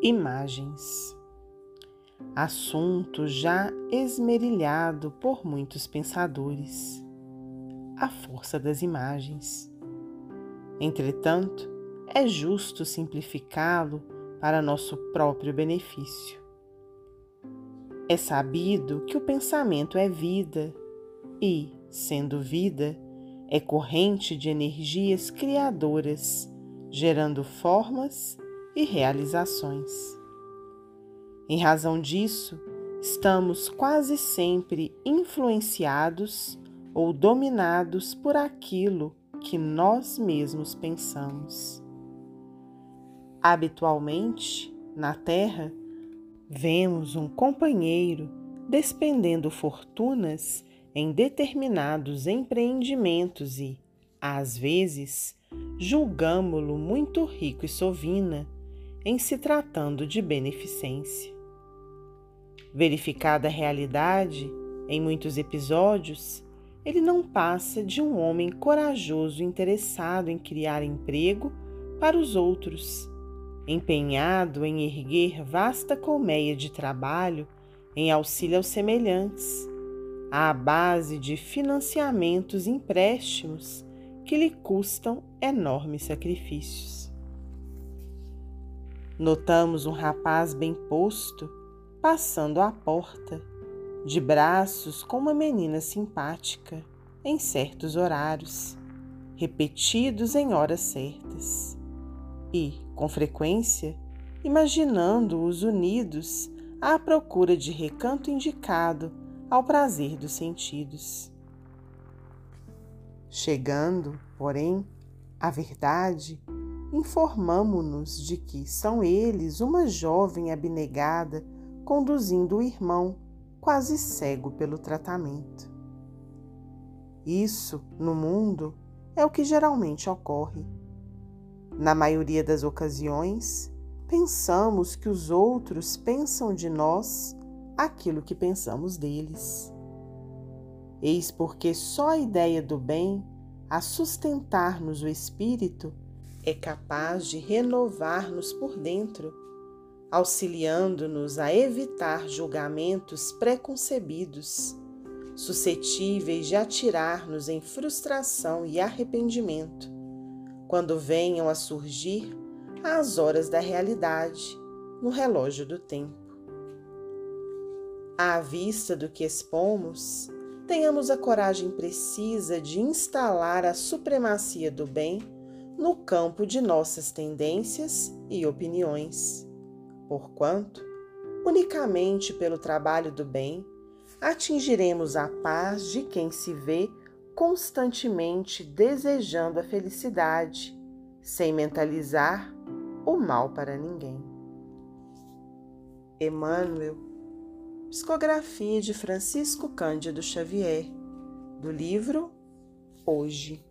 Imagens. Assunto já esmerilhado por muitos pensadores. A força das imagens. Entretanto, é justo simplificá-lo para nosso próprio benefício. É sabido que o pensamento é vida e, sendo vida, é corrente de energias criadoras, gerando formas e realizações. Em razão disso, estamos quase sempre influenciados ou dominados por aquilo que nós mesmos pensamos. Habitualmente, na Terra, vemos um companheiro despendendo fortunas em determinados empreendimentos e, às vezes, julgamo-lo muito rico e sovina em se tratando de beneficência. Verificada a realidade, em muitos episódios, ele não passa de um homem corajoso interessado em criar emprego para os outros empenhado em erguer vasta colmeia de trabalho em auxílio aos semelhantes, à base de financiamentos e empréstimos que lhe custam enormes sacrifícios. Notamos um rapaz bem posto passando à porta, de braços com uma menina simpática, em certos horários, repetidos em horas certas e, com frequência, imaginando-os unidos à procura de recanto indicado ao prazer dos sentidos. Chegando, porém, à verdade, informamo-nos de que são eles uma jovem abnegada conduzindo o irmão, quase cego pelo tratamento. Isso, no mundo, é o que geralmente ocorre na maioria das ocasiões, pensamos que os outros pensam de nós aquilo que pensamos deles. Eis porque só a ideia do bem, a sustentar-nos o espírito, é capaz de renovar-nos por dentro, auxiliando-nos a evitar julgamentos preconcebidos, suscetíveis de atirar-nos em frustração e arrependimento quando venham a surgir as horas da realidade no relógio do tempo. À vista do que expomos, tenhamos a coragem precisa de instalar a supremacia do bem no campo de nossas tendências e opiniões, porquanto, unicamente pelo trabalho do bem, atingiremos a paz de quem se vê constantemente desejando a felicidade, sem mentalizar o mal para ninguém. Emmanuel, psicografia de Francisco Cândido Xavier, do livro Hoje.